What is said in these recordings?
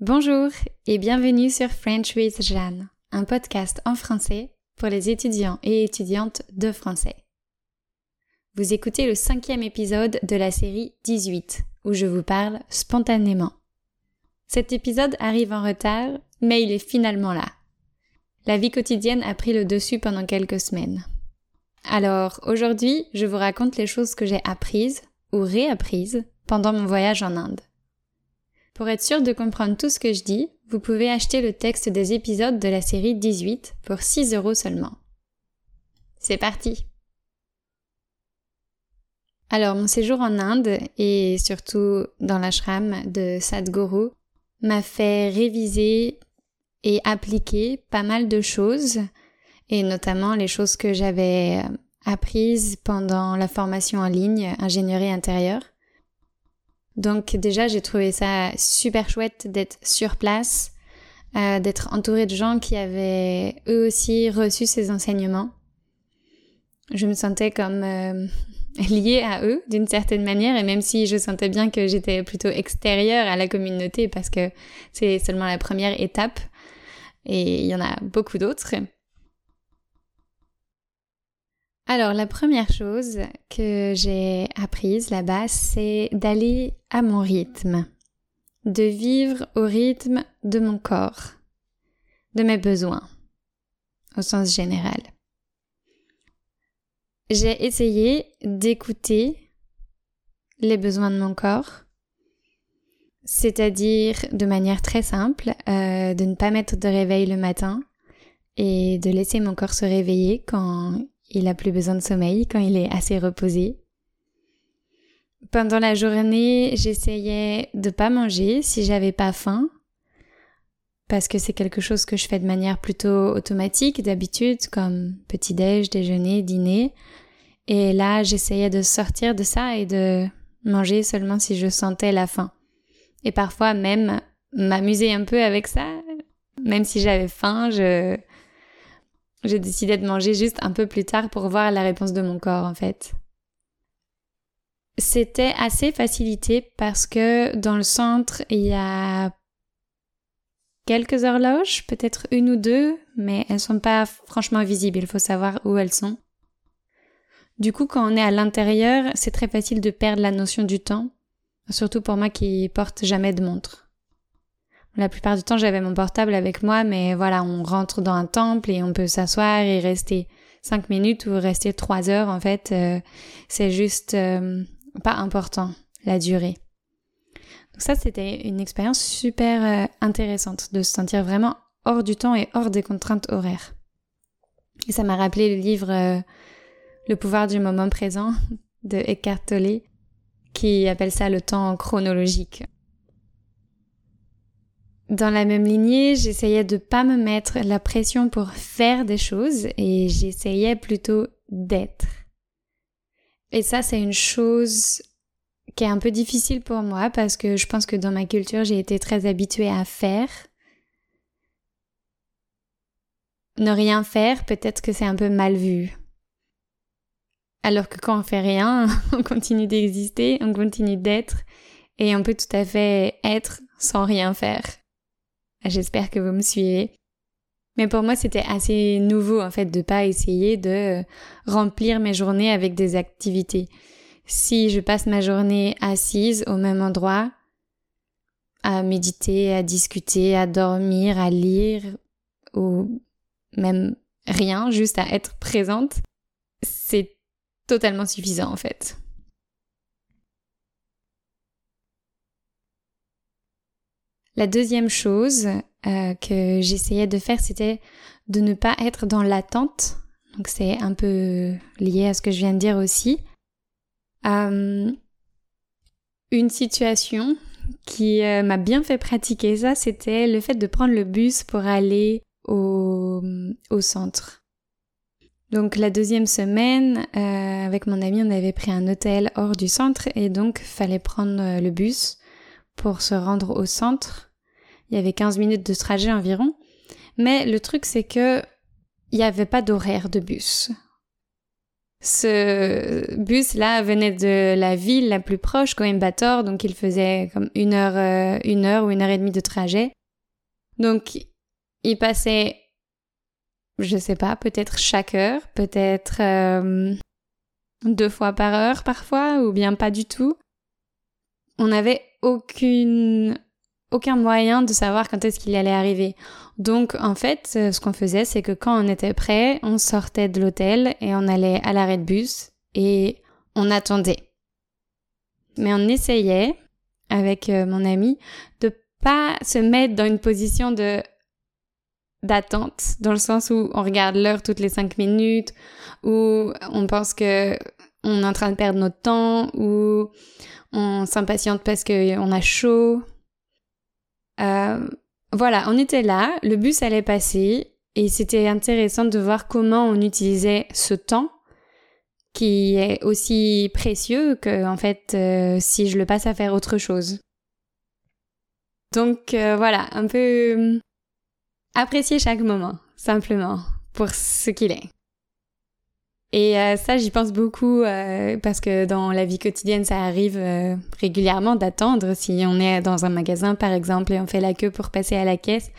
Bonjour et bienvenue sur French with Jeanne, un podcast en français pour les étudiants et étudiantes de français. Vous écoutez le cinquième épisode de la série 18, où je vous parle spontanément. Cet épisode arrive en retard, mais il est finalement là. La vie quotidienne a pris le dessus pendant quelques semaines. Alors aujourd'hui, je vous raconte les choses que j'ai apprises ou réapprises pendant mon voyage en Inde. Pour être sûr de comprendre tout ce que je dis, vous pouvez acheter le texte des épisodes de la série 18 pour 6 euros seulement. C'est parti Alors mon séjour en Inde et surtout dans l'ashram de Sadhguru m'a fait réviser et appliquer pas mal de choses et notamment les choses que j'avais apprises pendant la formation en ligne ingénierie intérieure donc déjà, j'ai trouvé ça super chouette d'être sur place, euh, d'être entourée de gens qui avaient eux aussi reçu ces enseignements. Je me sentais comme euh, liée à eux d'une certaine manière, et même si je sentais bien que j'étais plutôt extérieure à la communauté parce que c'est seulement la première étape, et il y en a beaucoup d'autres. Alors la première chose que j'ai apprise là-bas, c'est d'aller à mon rythme, de vivre au rythme de mon corps, de mes besoins, au sens général. J'ai essayé d'écouter les besoins de mon corps, c'est-à-dire de manière très simple, euh, de ne pas mettre de réveil le matin et de laisser mon corps se réveiller quand il a plus besoin de sommeil quand il est assez reposé. Pendant la journée, j'essayais de pas manger si j'avais pas faim, parce que c'est quelque chose que je fais de manière plutôt automatique d'habitude, comme petit-déj, déjeuner, dîner. Et là, j'essayais de sortir de ça et de manger seulement si je sentais la faim. Et parfois même m'amuser un peu avec ça, même si j'avais faim, je j'ai décidé de manger juste un peu plus tard pour voir la réponse de mon corps en fait. C'était assez facilité parce que dans le centre, il y a quelques horloges, peut-être une ou deux, mais elles sont pas franchement visibles, il faut savoir où elles sont. Du coup, quand on est à l'intérieur, c'est très facile de perdre la notion du temps, surtout pour moi qui porte jamais de montre. La plupart du temps, j'avais mon portable avec moi, mais voilà, on rentre dans un temple et on peut s'asseoir et rester cinq minutes ou rester trois heures. En fait, euh, c'est juste euh, pas important la durée. Donc ça, c'était une expérience super euh, intéressante de se sentir vraiment hors du temps et hors des contraintes horaires. Et ça m'a rappelé le livre Le pouvoir du moment présent de Eckhart Tolle, qui appelle ça le temps chronologique. Dans la même lignée, j'essayais de pas me mettre la pression pour faire des choses et j'essayais plutôt d'être. Et ça, c'est une chose qui est un peu difficile pour moi parce que je pense que dans ma culture, j'ai été très habituée à faire. Ne rien faire, peut-être que c'est un peu mal vu. Alors que quand on fait rien, on continue d'exister, on continue d'être et on peut tout à fait être sans rien faire. J'espère que vous me suivez. Mais pour moi, c'était assez nouveau en fait de pas essayer de remplir mes journées avec des activités. Si je passe ma journée assise au même endroit, à méditer, à discuter, à dormir, à lire, ou même rien, juste à être présente, c'est totalement suffisant en fait. La deuxième chose euh, que j'essayais de faire, c'était de ne pas être dans l'attente. Donc c'est un peu lié à ce que je viens de dire aussi. Euh, une situation qui euh, m'a bien fait pratiquer ça, c'était le fait de prendre le bus pour aller au, au centre. Donc la deuxième semaine, avec mon ami, on avait pris un hôtel hors du centre et donc fallait prendre le bus pour se rendre au centre il y avait 15 minutes de trajet environ. Mais le truc, c'est que il n'y avait pas d'horaire de bus. Ce bus-là venait de la ville la plus proche, Coimbatore, donc il faisait comme une heure, euh, une heure ou une heure et demie de trajet. Donc, il passait, je sais pas, peut-être chaque heure, peut-être euh, deux fois par heure parfois, ou bien pas du tout. On n'avait aucune, aucun moyen de savoir quand est-ce qu'il allait arriver. Donc en fait, euh, ce qu'on faisait, c'est que quand on était prêt, on sortait de l'hôtel et on allait à l'arrêt de bus et on attendait. Mais on essayait, avec euh, mon ami, de pas se mettre dans une position de d'attente, dans le sens où on regarde l'heure toutes les cinq minutes, où on pense que on est en train de perdre notre temps, ou on s'impatiente parce qu'on a chaud. Euh, voilà, on était là, le bus allait passer et c'était intéressant de voir comment on utilisait ce temps qui est aussi précieux que en fait euh, si je le passe à faire autre chose. Donc euh, voilà, un peu hum, apprécier chaque moment, simplement, pour ce qu'il est. Et euh, ça, j'y pense beaucoup euh, parce que dans la vie quotidienne, ça arrive euh, régulièrement d'attendre. Si on est dans un magasin, par exemple, et on fait la queue pour passer à la caisse,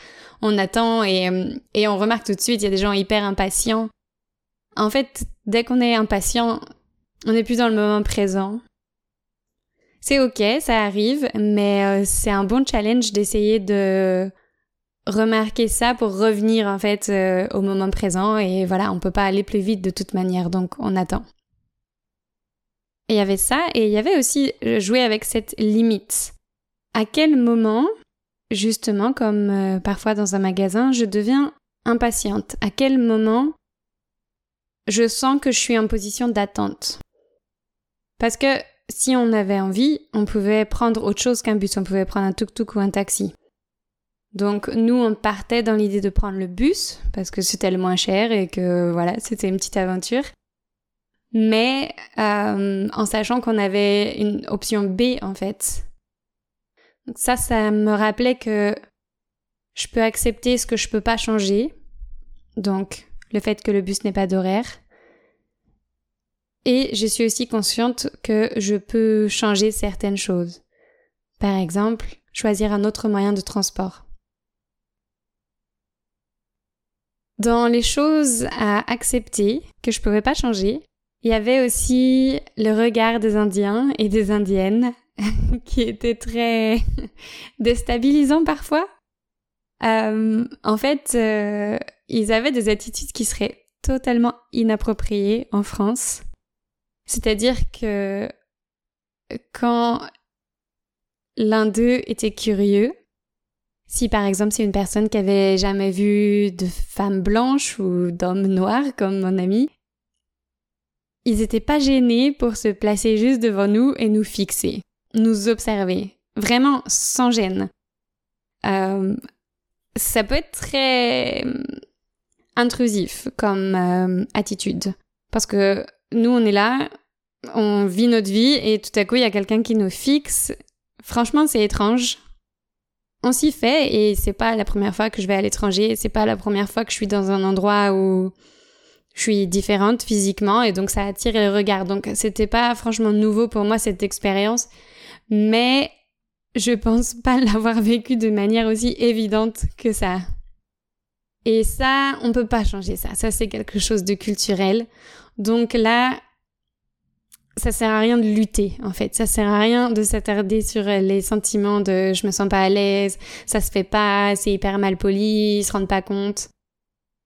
on attend et, et on remarque tout de suite, il y a des gens hyper impatients. En fait, dès qu'on est impatient, on n'est plus dans le moment présent. C'est ok, ça arrive, mais c'est un bon challenge d'essayer de remarquer ça pour revenir en fait euh, au moment présent et voilà, on peut pas aller plus vite de toute manière, donc on attend. Et il y avait ça et il y avait aussi euh, jouer avec cette limite. À quel moment, justement comme euh, parfois dans un magasin, je deviens impatiente? À quel moment je sens que je suis en position d'attente? Parce que si on avait envie, on pouvait prendre autre chose qu'un bus, on pouvait prendre un tuk-tuk ou un taxi. Donc nous, on partait dans l'idée de prendre le bus parce que c'était le moins cher et que voilà, c'était une petite aventure. Mais euh, en sachant qu'on avait une option B en fait. Donc ça, ça me rappelait que je peux accepter ce que je peux pas changer. Donc le fait que le bus n'ait pas d'horaire. Et je suis aussi consciente que je peux changer certaines choses. Par exemple, choisir un autre moyen de transport. Dans les choses à accepter, que je pouvais pas changer, il y avait aussi le regard des Indiens et des Indiennes, qui était très déstabilisant parfois. Euh, en fait, euh, ils avaient des attitudes qui seraient totalement inappropriées en France. C'est-à-dire que quand l'un d'eux était curieux, si par exemple c'est une personne qui avait jamais vu de femme blanche ou d'homme noir comme mon ami, ils étaient pas gênés pour se placer juste devant nous et nous fixer, nous observer, vraiment sans gêne. Euh, ça peut être très euh, intrusif comme euh, attitude parce que nous on est là, on vit notre vie et tout à coup il y a quelqu'un qui nous fixe. Franchement c'est étrange on s'y fait et c'est pas la première fois que je vais à l'étranger, c'est pas la première fois que je suis dans un endroit où je suis différente physiquement et donc ça attire le regard. Donc c'était pas franchement nouveau pour moi cette expérience, mais je pense pas l'avoir vécu de manière aussi évidente que ça. Et ça, on peut pas changer ça. Ça c'est quelque chose de culturel. Donc là, ça sert à rien de lutter en fait. Ça sert à rien de s'attarder sur les sentiments de je me sens pas à l'aise, ça se fait pas, c'est hyper mal poli, ils se rendent pas compte.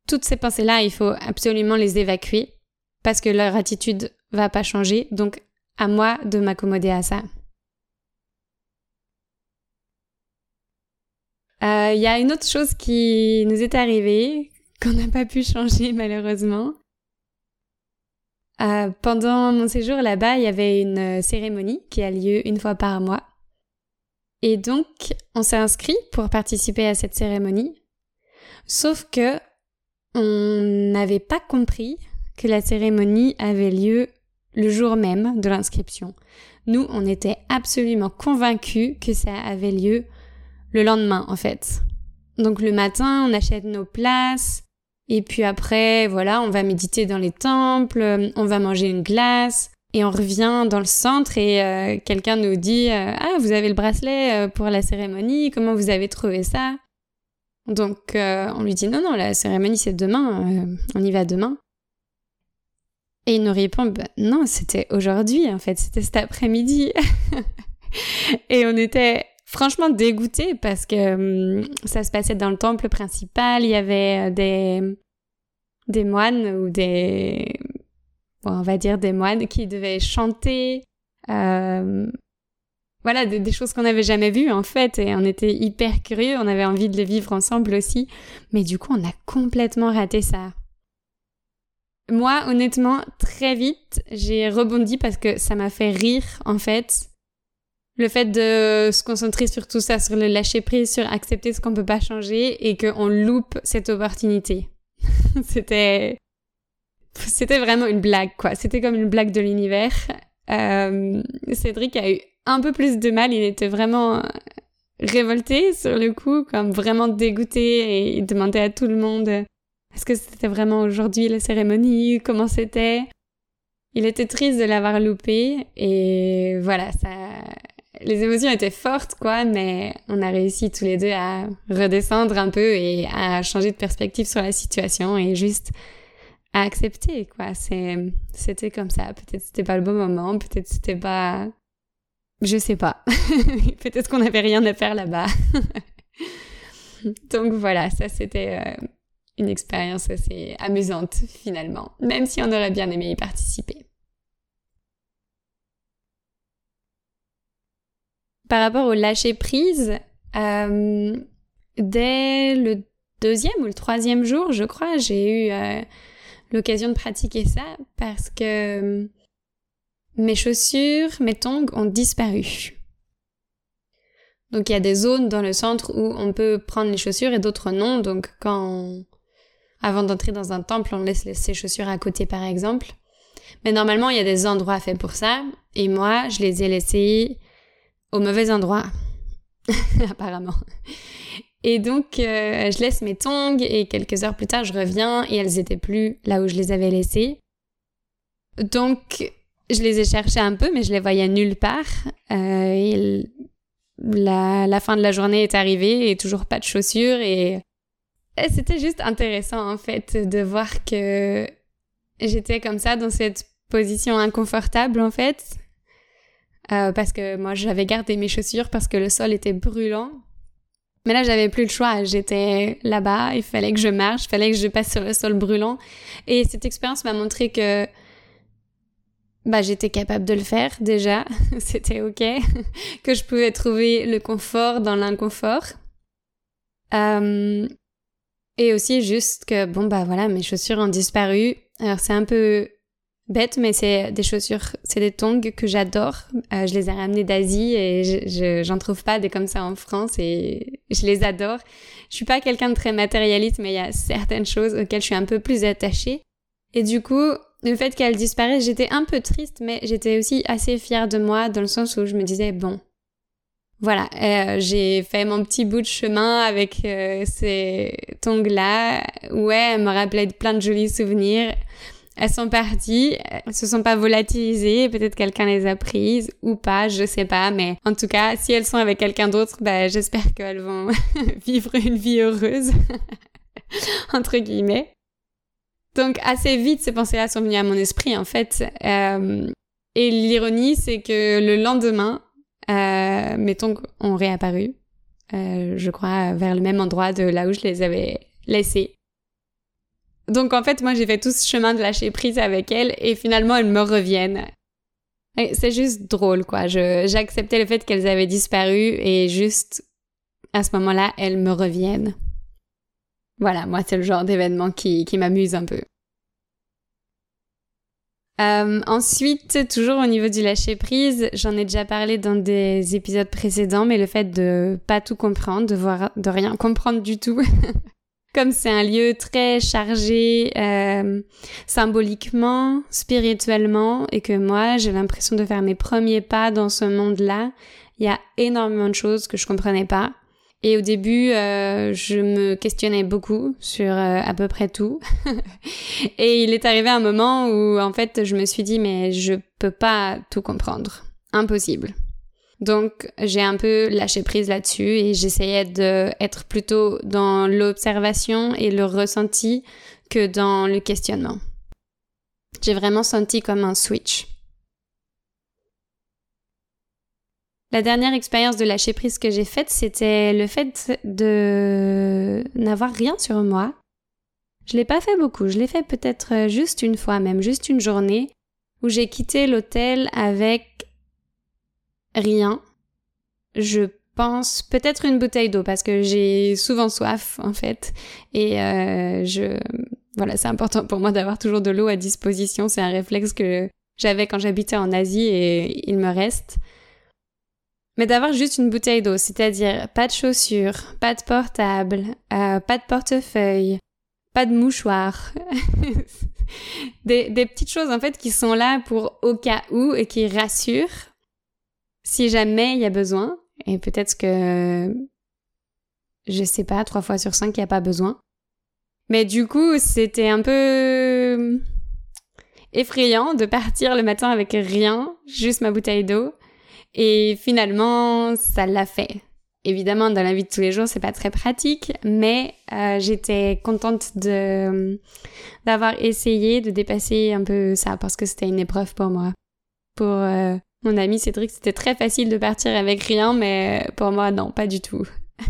Toutes ces pensées-là, il faut absolument les évacuer parce que leur attitude va pas changer. Donc à moi de m'accommoder à ça. Euh, il y a une autre chose qui nous est arrivée qu'on n'a pas pu changer malheureusement. Euh, pendant mon séjour là-bas, il y avait une euh, cérémonie qui a lieu une fois par mois. Et donc, on s'est inscrit pour participer à cette cérémonie. Sauf que on n'avait pas compris que la cérémonie avait lieu le jour même de l'inscription. Nous, on était absolument convaincus que ça avait lieu le lendemain, en fait. Donc le matin, on achète nos places, Et puis après, voilà, on va méditer dans les temples, on va manger une glace, et on revient dans le centre et euh, quelqu'un nous dit euh, Ah, vous avez le bracelet euh, pour la cérémonie, comment vous avez trouvé ça? Donc on lui dit Non, non, la cérémonie c'est demain, on y va demain. Et il nous répond bah, Non, c'était aujourd'hui en fait, c'était cet après-midi. et on était franchement dégoûtés parce que hum, ça se passait dans le temple principal, il y avait des, des moines ou des on va dire des moines qui devaient chanter, euh, voilà, des, choses qu'on n'avait jamais vues en fait, et on était hyper curieux, on avait envie de les vivre ensemble aussi, mais du coup on a complètement raté ça. Moi, honnêtement, très vite, j'ai rebondi parce que ça m'a fait rire en fait. Le fait de se concentrer sur tout ça, sur le lâcher prise, sur accepter ce qu'on peut pas changer et qu'on loupe cette opportunité. C'était c'était vraiment une blague, quoi. C'était comme une blague de l'univers. Euh, Cédric a eu un peu plus de mal. Il était vraiment révolté sur le coup, comme vraiment dégoûté et il demandait à tout le monde est-ce que c'était vraiment aujourd'hui la cérémonie, comment c'était? Il était triste de l'avoir loupé et voilà, ça, les émotions étaient fortes quoi, mais on a réussi tous les deux à redescendre un peu et à changer de perspective sur la situation et juste à accepter, quoi. C'est, c'était comme ça. Peut-être c'était pas le bon moment, peut-être c'était pas, je sais pas. peut-être qu'on n'avait rien à faire là-bas. Donc voilà, ça c'était euh, une expérience assez amusante finalement, même si on aurait bien aimé y participer. Par rapport au lâcher prise, euh, dès le deuxième ou le troisième jour, je crois, j'ai eu euh, l'occasion de pratiquer ça parce que mes chaussures, mes tongs ont disparu. Donc il y a des zones dans le centre où on peut prendre les chaussures et d'autres non. Donc quand avant d'entrer dans un temple, on laisse ses chaussures à côté par exemple. Mais normalement, il y a des endroits faits pour ça et moi, je les ai laissés au mauvais endroit. apparemment. Et donc, euh, je laisse mes tongs et quelques heures plus tard, je reviens et elles étaient plus là où je les avais laissées. Donc, je les ai cherchées un peu, mais je les voyais nulle part. Euh, et la, la, fin de la journée est arrivée et toujours pas de chaussures. Et, et c'était juste intéressant, en fait, de voir que j'étais comme ça dans cette position inconfortable, en fait. Euh, parce que moi, j'avais gardé mes chaussures parce que le sol était brûlant. Mais là, j'avais plus le choix. J'étais là-bas, il fallait que je marche, il fallait que je passe sur le sol brûlant. Et cette expérience m'a montré que bah, j'étais capable de le faire déjà, c'était ok, que je pouvais trouver le confort dans l'inconfort. Euh, et aussi juste que, bon, bah voilà, mes chaussures ont disparu. Alors c'est un peu bête, mais c'est des chaussures, c'est des tongs que j'adore. Euh, je les ai ramenées d'Asie et je, j'en trouve pas des comme ça en France et je les adore. Je suis pas quelqu'un de très matérialiste, mais il y a certaines choses auxquelles je suis un peu plus attachée. Et du coup, le fait qu'elles disparaissent, j'étais un peu triste, mais j'étais aussi assez fière de moi dans le sens où je me disais, bon, voilà, euh, j'ai fait mon petit bout de chemin avec euh, ces tongs-là. Ouais, elles me rappelaient plein de jolis souvenirs elles sont parties, elles se sont pas volatilisées, peut-être quelqu'un les a prises ou pas, je sais pas, mais en tout cas, si elles sont avec quelqu'un d'autre, bah, j'espère qu'elles vont vivre une vie heureuse, entre guillemets. Donc assez vite, ces pensées-là sont venues à mon esprit, en fait. Euh, et l'ironie, c'est que le lendemain, euh, mes tongs ont réapparu, euh, je crois, vers le même endroit de là où je les avais laissés. Donc en fait, moi j'ai fait tout ce chemin de lâcher prise avec elle et finalement elles me reviennent. C'est juste drôle quoi. J'acceptais le fait qu'elles avaient disparu et juste à ce moment-là, elles me reviennent. Voilà, moi c'est le genre d'événement qui, qui m'amuse un peu. Euh, ensuite, toujours au niveau du lâcher prise, j'en ai déjà parlé dans des épisodes précédents, mais le fait de pas tout comprendre, de voir, de rien comprendre du tout, Comme c'est un lieu très chargé euh, symboliquement, spirituellement, et que moi j'ai l'impression de faire mes premiers pas dans ce monde-là, il y a énormément de choses que je comprenais pas. Et au début, euh, je me questionnais beaucoup sur euh, à peu près tout. et il est arrivé un moment où, en fait, je me suis dit, mais je peux pas tout comprendre. Impossible. Donc, j'ai un peu lâché prise là-dessus et j'essayais d'être plutôt dans l'observation et le ressenti que dans le questionnement. J'ai vraiment senti comme un switch. La dernière expérience de lâcher prise que j'ai faite, c'était le fait de n'avoir rien sur moi. Je l'ai pas fait beaucoup, je l'ai fait peut-être juste une fois, même juste une journée, où j'ai quitté l'hôtel avec rien. Je pense peut-être une bouteille d'eau parce que j'ai souvent soif en fait et euh, je voilà c'est important pour moi d'avoir toujours de l'eau à disposition c'est un réflexe que j'avais quand j'habitais en Asie et il me reste mais d'avoir juste une bouteille d'eau, c'est-à-dire pas de chaussures, pas de portable, euh, pas de portefeuille, pas de mouchoir. des, des, petites choses en fait qui sont là pour au cas où et qui rassurent si jamais il y a besoin. Et peut-être que je sais pas, trois fois sur cinq il n'y a pas besoin. Mais du coup, c'était un peu effrayant de partir le matin avec rien, juste ma bouteille d'eau et finalement, ça l'a fait. Évidemment, dans la vie de tous les jours, c'est pas très pratique, mais euh, j'étais contente de d'avoir essayé de dépasser un peu ça parce que c'était une épreuve pour moi. Pour euh, mon ami Cédric, c'était très facile de partir avec rien, mais pour moi, non, pas du tout.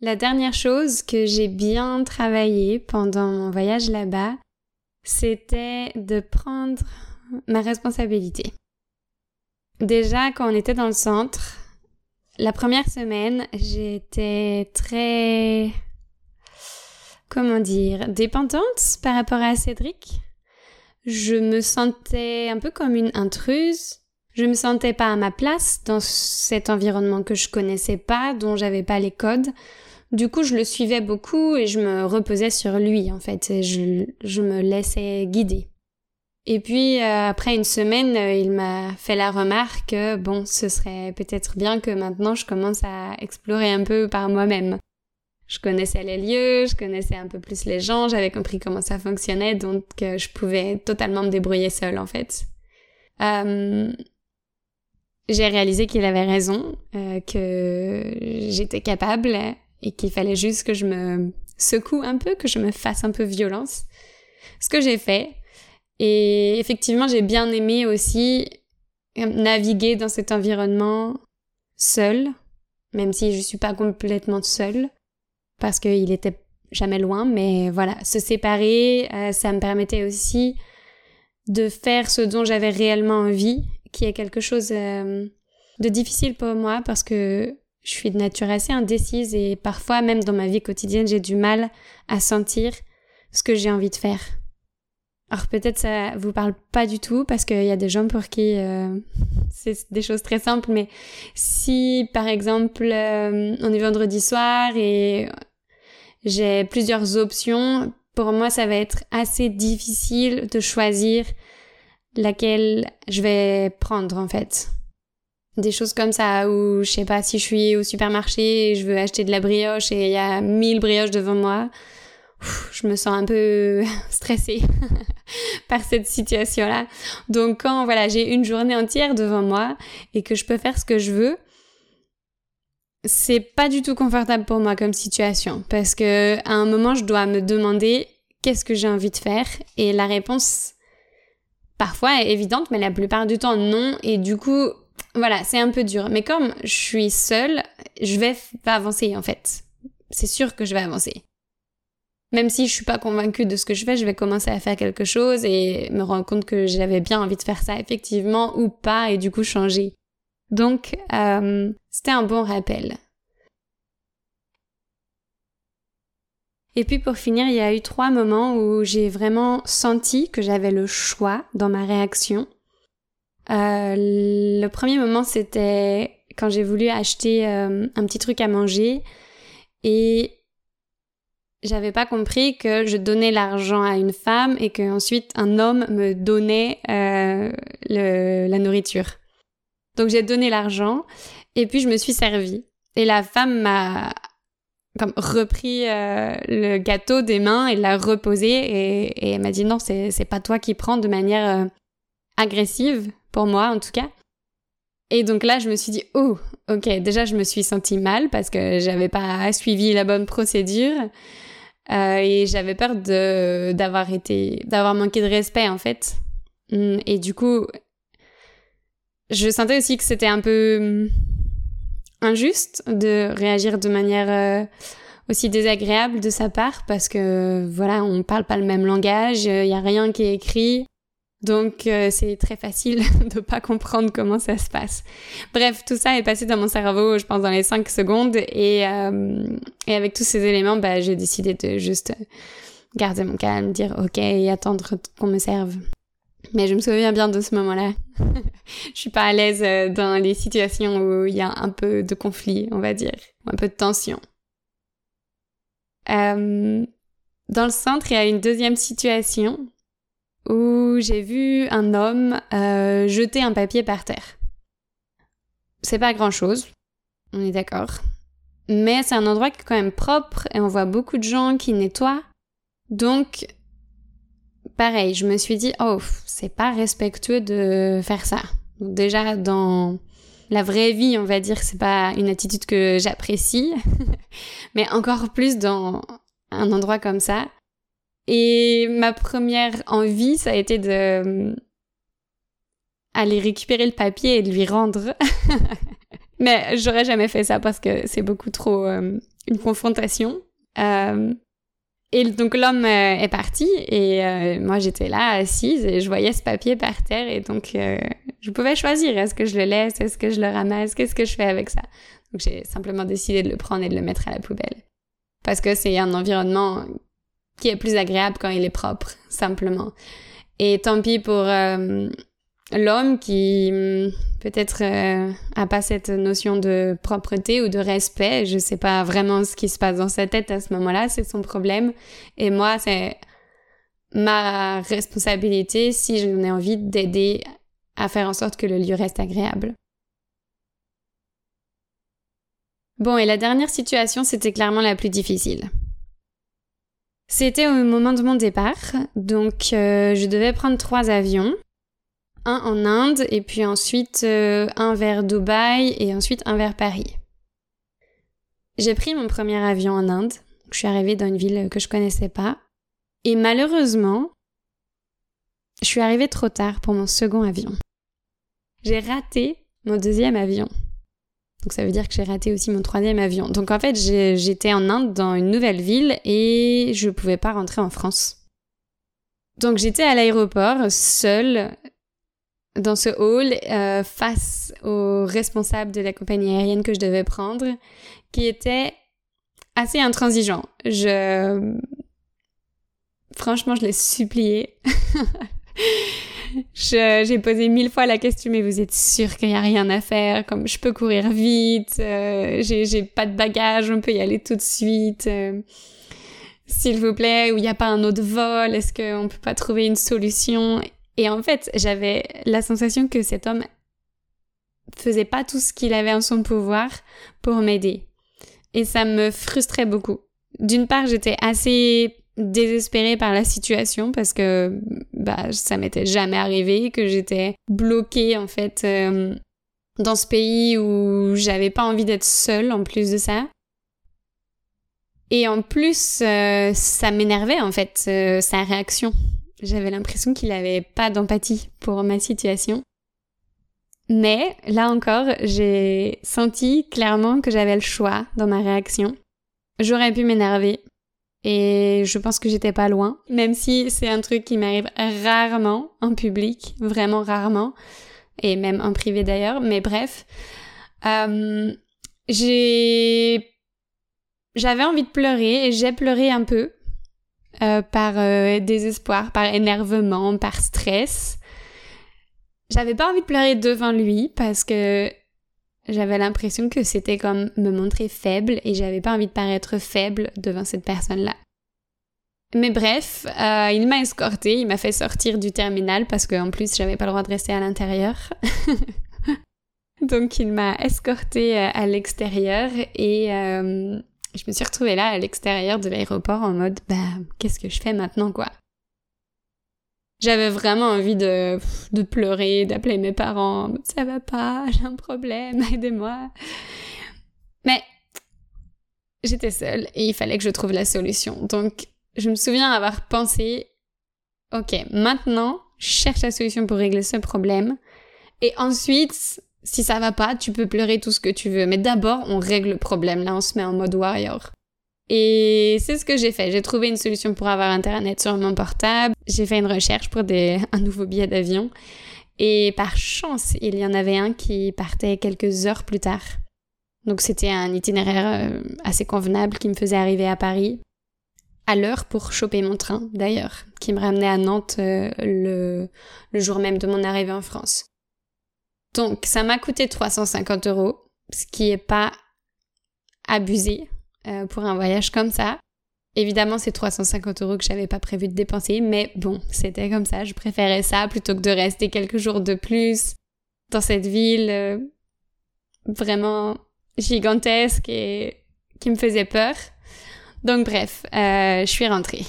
La dernière chose que j'ai bien travaillé pendant mon voyage là-bas, c'était de prendre ma responsabilité. Déjà, quand on était dans le centre, la première semaine, j'étais très, comment dire, dépendante par rapport à Cédric. Je me sentais un peu comme une intruse. Je me sentais pas à ma place dans cet environnement que je connaissais pas, dont j'avais pas les codes. Du coup, je le suivais beaucoup et je me reposais sur lui, en fait. Je, me laissais guider. Et puis, euh, après une semaine, euh, il m'a fait la remarque que, bon, ce serait peut-être bien que maintenant je commence à explorer un peu par moi-même. Je connaissais les lieux, je connaissais un peu plus les gens, j'avais compris comment ça fonctionnait, donc euh, je pouvais totalement me débrouiller seule, en fait. j'ai réalisé qu'il avait raison, que j'étais capable et qu'il fallait juste que je me secoue un peu, que je me fasse un peu violence. Ce que j'ai fait. Et effectivement, j'ai bien aimé aussi naviguer dans cet environnement seul, même si je suis pas complètement seule, parce qu'il était jamais loin, mais voilà, se séparer, euh, ça me permettait aussi de faire ce dont j'avais réellement envie, qui est quelque chose euh, de difficile pour moi parce que je suis de nature assez indécise et parfois même dans ma vie quotidienne j'ai du mal à sentir ce que j'ai envie de faire. Alors peut-être ça vous parle pas du tout parce qu'il y a des gens pour qui euh, c'est des choses très simples, mais si par exemple euh, on est vendredi soir et j'ai plusieurs options, pour moi ça va être assez difficile de choisir laquelle je vais prendre en fait. Des choses comme ça où je sais pas si je suis au supermarché et je veux acheter de la brioche et il y a mille brioches devant moi je me sens un peu stressée par cette situation-là. Donc quand voilà, j'ai une journée entière devant moi et que je peux faire ce que je veux, c'est pas du tout confortable pour moi comme situation parce que à un moment je dois me demander qu'est-ce que j'ai envie de faire et la réponse parfois est évidente mais la plupart du temps non et du coup voilà, c'est un peu dur. Mais comme je suis seule, je vais avancer en fait. C'est sûr que je vais avancer. Même si je suis pas convaincue de ce que je fais, je vais commencer à faire quelque chose et me rendre compte que j'avais bien envie de faire ça effectivement ou pas et du coup changer. Donc, euh, c'était un bon rappel. Et puis pour finir, il y a eu trois moments où j'ai vraiment senti que j'avais le choix dans ma réaction euh, le premier moment, c'était quand j'ai voulu acheter euh, un petit truc à manger et j'avais pas compris que je donnais l'argent à une femme et qu'ensuite un homme me donnait euh, la nourriture. Donc j'ai donné l'argent et puis je me suis servie. Et la femme m'a repris euh, le gâteau des mains et l'a reposé et, elle m'a dit non c'est pas toi qui prends de manière euh, agressive pour moi en tout cas. Et donc là je me suis dit oh ok déjà je me suis sentie mal parce que j'avais pas suivi la bonne procédure euh, et j'avais peur de d'avoir été d'avoir manqué de respect en fait. Hum, et du coup je sentais aussi que c'était un peu hum, injuste de réagir de manière euh, aussi désagréable de sa part parce que voilà, on parle pas le même langage, il y a rien qui est écrit. Donc euh, c'est très facile de pas comprendre comment ça se passe. Bref, tout ça est passé dans mon cerveau, je pense dans les 5 secondes et euh, et avec tous ces éléments, bah j'ai décidé de juste garder mon calme, dire OK et attendre qu'on me serve. Mais je me souviens bien de ce moment-là. je suis pas à l'aise euh, dans les situations où il y a un peu de conflit, on va dire, un peu de tension. Dans le centre, il y a une deuxième situation où j'ai vu un homme euh, jeter un papier par terre. C'est pas grand chose, on est d'accord. Mais c'est un endroit qui est quand même propre et on voit beaucoup de gens qui nettoient. Donc, pareil, je me suis dit, oh, c'est pas respectueux de faire ça. déjà, dans la vraie vie, on va dire, c'est pas une attitude que j'apprécie, mais encore plus dans un endroit comme ça. Et ma première envie, ça a été de euh, aller récupérer le papier et de lui rendre. mais j'aurais jamais fait ça parce que c'est beaucoup trop euh, une confrontation. Euh, et donc l'homme est parti et moi j'étais là assise et je voyais ce papier par terre et donc je pouvais choisir est-ce que je le laisse, est-ce que je le ramasse, qu'est-ce que je fais avec ça? Donc j'ai simplement décidé de le prendre et de le mettre à la poubelle. Parce que c'est un environnement qui est plus agréable quand il est propre, simplement. Et tant pis pour l'homme qui hum, peut-être euh, a pas cette notion de propreté ou de respect, je sais pas vraiment ce qui se passe dans sa tête à ce moment-là, c'est son problème. Et moi, c'est ma responsabilité si j'en ai envie d'aider à faire en sorte que le lieu reste agréable. Bon, et la dernière situation, c'était clairement la plus difficile. C'était au moment de mon départ, donc euh, je devais prendre trois avions un en Inde et puis ensuite euh, un vers Dubaï et ensuite un vers Paris. J'ai pris mon premier avion en Inde. Je suis arrivée dans une ville que je connaissais pas. Et malheureusement, je suis arrivée trop tard pour mon second avion. J'ai raté mon deuxième avion. Donc ça veut dire que j'ai raté aussi mon troisième avion. Donc en fait, j'étais en Inde dans une nouvelle ville et je pouvais pas rentrer en France. Donc j'étais à l'aéroport seule dans ce hall euh, face au responsable de la compagnie aérienne que je devais prendre, qui était assez intransigeant. Je... Franchement, je l'ai supplié. J'ai posé mille fois la question, mais vous êtes sûr qu'il n'y a rien à faire? Comme je peux courir vite, euh, j'ai pas de bagages, on peut y aller tout de suite. Euh, S'il vous plaît, ou il n'y a pas un autre vol Est-ce qu'on peut pas trouver une solution? Et en fait, j'avais la sensation que cet homme faisait pas tout ce qu'il avait en son pouvoir pour m'aider. Et ça me frustrait beaucoup. D'une part, j'étais assez désespérée par la situation parce que bah ça m'était jamais arrivé que j'étais bloquée en fait euh, dans ce pays où j'avais pas envie d'être seule en plus de ça. Et en plus, euh, ça m'énervait en fait euh, sa réaction. J'avais l'impression qu'il n'avait pas d'empathie pour ma situation. Mais là encore, j'ai senti clairement que j'avais le choix dans ma réaction. J'aurais pu m'énerver et je pense que j'étais pas loin, même si c'est un truc qui m'arrive rarement en public, vraiment rarement, et même en privé d'ailleurs. Mais bref, euh, j'ai j'avais envie de pleurer et j'ai pleuré un peu euh, par euh, désespoir, par énervement, par stress. J'avais pas envie de pleurer devant lui parce que j'avais l'impression que c'était comme me montrer faible et j'avais pas envie de paraître faible devant cette personne-là. Mais bref, euh, il m'a escorté, il m'a fait sortir du terminal parce qu'en plus j'avais pas le droit de rester à l'intérieur. Donc il m'a escorté euh, à l'extérieur et euh, je me suis retrouvée là à l'extérieur de l'aéroport en mode bah qu'est-ce que je fais maintenant quoi? J'avais vraiment envie de, de pleurer, d'appeler mes parents, ça va pas, j'ai un problème, aidez-moi. Mais j'étais seule et il fallait que je trouve la solution. Donc je me souviens avoir pensé, ok, maintenant, cherche la solution pour régler ce problème. Et ensuite, si ça va pas, tu peux pleurer tout ce que tu veux. Mais d'abord, on règle le problème. Là, on se met en mode warrior. Et c'est ce que j'ai fait. J'ai trouvé une solution pour avoir Internet sur mon portable. J'ai fait une recherche pour des, un nouveau billet d'avion. Et par chance, il y en avait un qui partait quelques heures plus tard. Donc c'était un itinéraire euh, assez convenable qui me faisait arriver à Paris à l'heure pour choper mon train, d'ailleurs, qui me ramenait à Nantes euh, le, le jour même de mon arrivée en France. Donc, ça m'a coûté 350 euros, ce qui est pas abusé euh, pour un voyage comme ça. Évidemment, c'est 350 euros que j'avais pas prévu de dépenser, mais bon, c'était comme ça. Je préférais ça plutôt que de rester quelques jours de plus dans cette ville euh, vraiment gigantesque et qui me faisait peur. Donc bref, euh, je suis rentrée.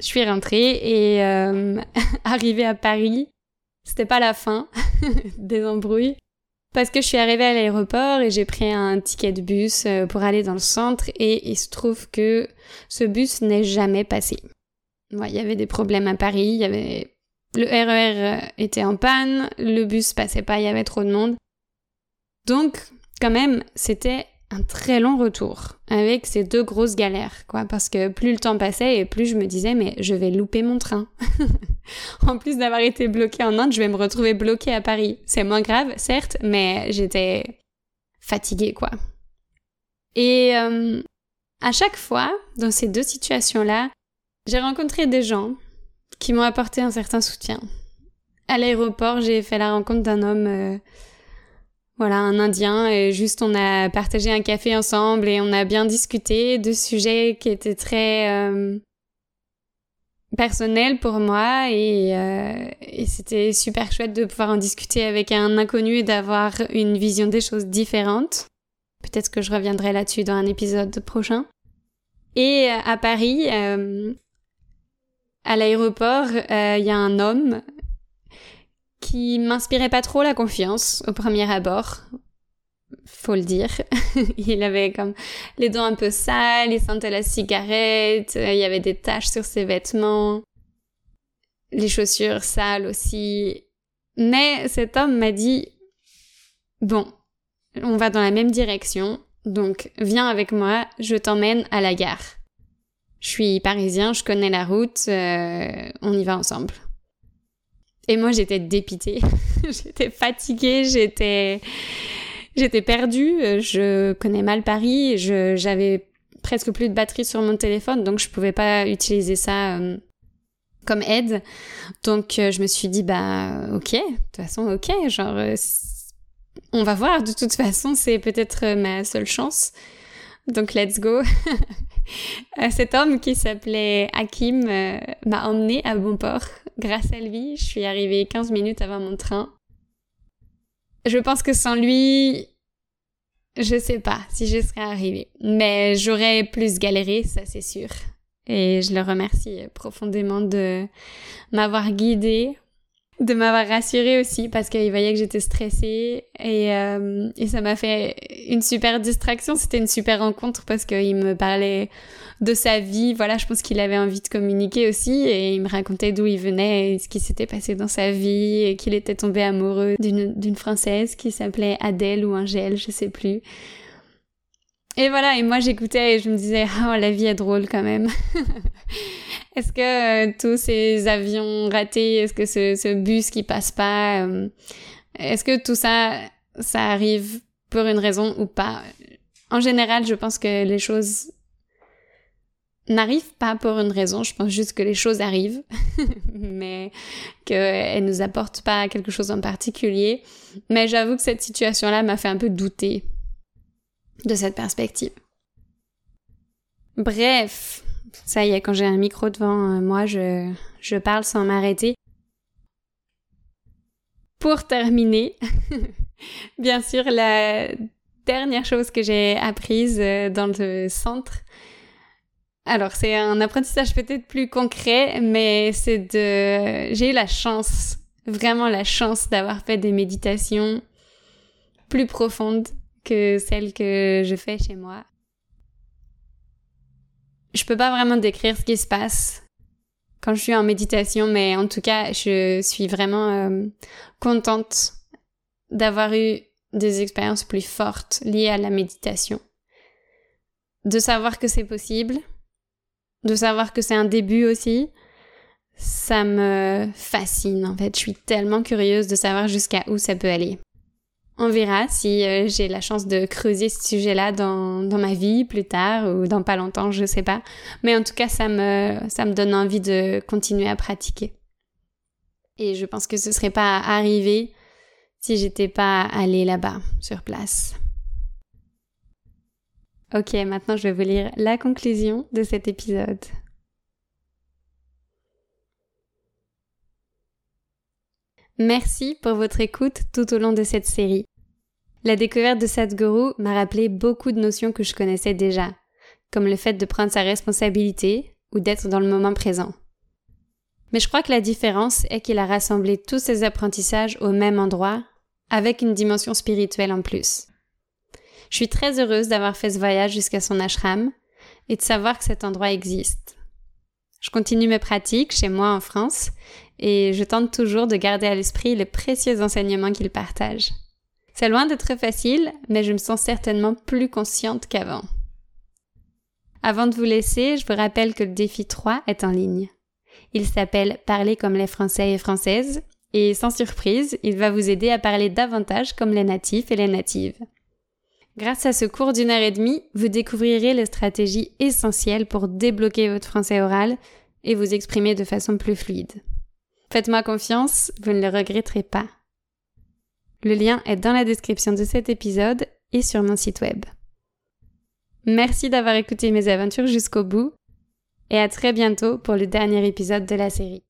Je suis rentrée et arrivée à Paris, c'était pas la fin des embrouilles parce que je suis arrivée à l'aéroport et j'ai pris un ticket de bus euh, pour aller dans le centre et il se trouve que ce bus n'est jamais passé. il y avait des problèmes à Paris, y avait le RER e était en panne, le bus passait pas, il y avait trop de monde. Donc quand même, c'était un très long retour avec ces deux grosses galères, quoi, parce que plus le temps passait et plus je me disais, mais je vais louper mon train. en plus d'avoir été bloquée en Inde, je vais me retrouver bloquée à Paris. C'est moins grave, certes, mais j'étais fatiguée, quoi. Et euh, à chaque fois, dans ces deux situations-là, j'ai rencontré des gens qui m'ont apporté un certain soutien. À l'aéroport, j'ai fait la rencontre d'un homme euh, voilà, un Indien, et juste on a partagé un café ensemble et on a bien discuté de sujets qui étaient très euh, personnels pour moi et, euh, et c'était super chouette de pouvoir en discuter avec un inconnu et d'avoir une vision des choses différentes. Peut-être que je reviendrai là-dessus dans un épisode prochain. Et euh, à Paris, à l'aéroport, il y a un homme qui m'inspirait pas trop la confiance au premier abord. Faut le dire. il avait comme les dents un peu sales, il sentait la cigarette, il y avait des taches sur ses vêtements, les chaussures sales aussi. Mais cet homme m'a dit, bon, on va dans la même direction, donc viens avec moi, je t'emmène à la gare. Je suis parisien, je connais la route, euh, on y va ensemble. Et moi, j'étais dépitée. j'étais fatiguée, j'étais, j'étais perdue. Je connais mal Paris. J'avais presque plus de batterie sur mon téléphone, donc je pouvais pas utiliser ça euh, comme aide. Donc, euh, je me suis dit, bah, ok, de toute façon, ok, genre, euh, on va voir. De toute façon, c'est peut-être ma seule chance. Donc, let's go. Cet homme qui s'appelait Hakim m'a emmené à bon port grâce à lui, je suis arrivée 15 minutes avant mon train. Je pense que sans lui, je sais pas si je serais arrivée. Mais j'aurais plus galéré, ça c'est sûr. Et je le remercie profondément de m'avoir guidée de m'avoir rassurée aussi parce qu'il voyait que j'étais stressée et, euh, et ça m'a fait une super distraction. C'était une super rencontre parce qu'il me parlait de sa vie. Voilà, je pense qu'il avait envie de communiquer aussi et il me racontait d'où il venait et ce qui s'était passé dans sa vie et qu'il était tombé amoureux d'une, française qui s'appelait Adèle ou Angèle, je sais plus. Et voilà, et moi j'écoutais et je me disais, oh la vie est drôle quand même. est-ce que euh, tous ces avions ratés, est-ce que ce, ce, bus qui passe pas, euh, est-ce que tout ça, ça arrive pour une raison ou pas? En général, je pense que les choses n'arrivent pas pour une raison, je pense juste que les choses arrivent, mais qu'elles nous apportent pas quelque chose en particulier. Mais j'avoue que cette situation-là m'a fait un peu douter de cette perspective. Bref, Ça y est, quand j'ai un micro devant euh, moi, je, je parle sans m'arrêter. Pour terminer, bien sûr, la dernière chose que j'ai apprise euh, dans le centre, alors c'est un apprentissage peut-être plus concret, mais c'est de... J'ai eu la chance, vraiment la chance d'avoir fait des méditations plus profondes que celles que je fais chez moi. Je peux pas vraiment décrire ce qui se passe quand je suis en méditation, mais en tout cas, je suis vraiment euh, contente d'avoir eu des expériences plus fortes liées à la méditation. De savoir que c'est possible, de savoir que c'est un début aussi, ça me fascine en fait. Je suis tellement curieuse de savoir jusqu'à où ça peut aller. On verra si euh, j'ai la chance de creuser ce sujet-là dans, dans ma vie plus tard ou dans pas longtemps, je sais pas. Mais en tout cas, ça me, ça me donne envie de continuer à pratiquer. Et je pense que ce serait pas arrivé si j'étais pas allée là-bas, sur place. Ok, maintenant je vais vous lire la conclusion de cet épisode. Merci pour votre écoute tout au long de cette série. La découverte de Sadhguru m'a rappelé beaucoup de notions que je connaissais déjà, comme le fait de prendre sa responsabilité ou d'être dans le moment présent. Mais je crois que la différence est qu'il a rassemblé tous ces apprentissages au même endroit, avec une dimension spirituelle en plus. Je suis très heureuse d'avoir fait ce voyage jusqu'à son ashram et de savoir que cet endroit existe. Je continue mes pratiques chez moi en France et je tente toujours de garder à l'esprit les précieux enseignements qu'il partage. C'est loin d'être facile, mais je me sens certainement plus consciente qu'avant. Avant de vous laisser, je vous rappelle que le défi 3 est en ligne. Il s'appelle Parler comme les Français et Françaises, et sans surprise, il va vous aider à parler davantage comme les natifs et les natives. Grâce à ce cours d'une heure et demie, vous découvrirez les stratégies essentielles pour débloquer votre français oral et vous exprimer de façon plus fluide. Faites-moi confiance, vous ne le regretterez pas. Le lien est dans la description de cet épisode et sur mon site web. Merci d'avoir écouté mes aventures jusqu'au bout et à très bientôt pour le dernier épisode de la série.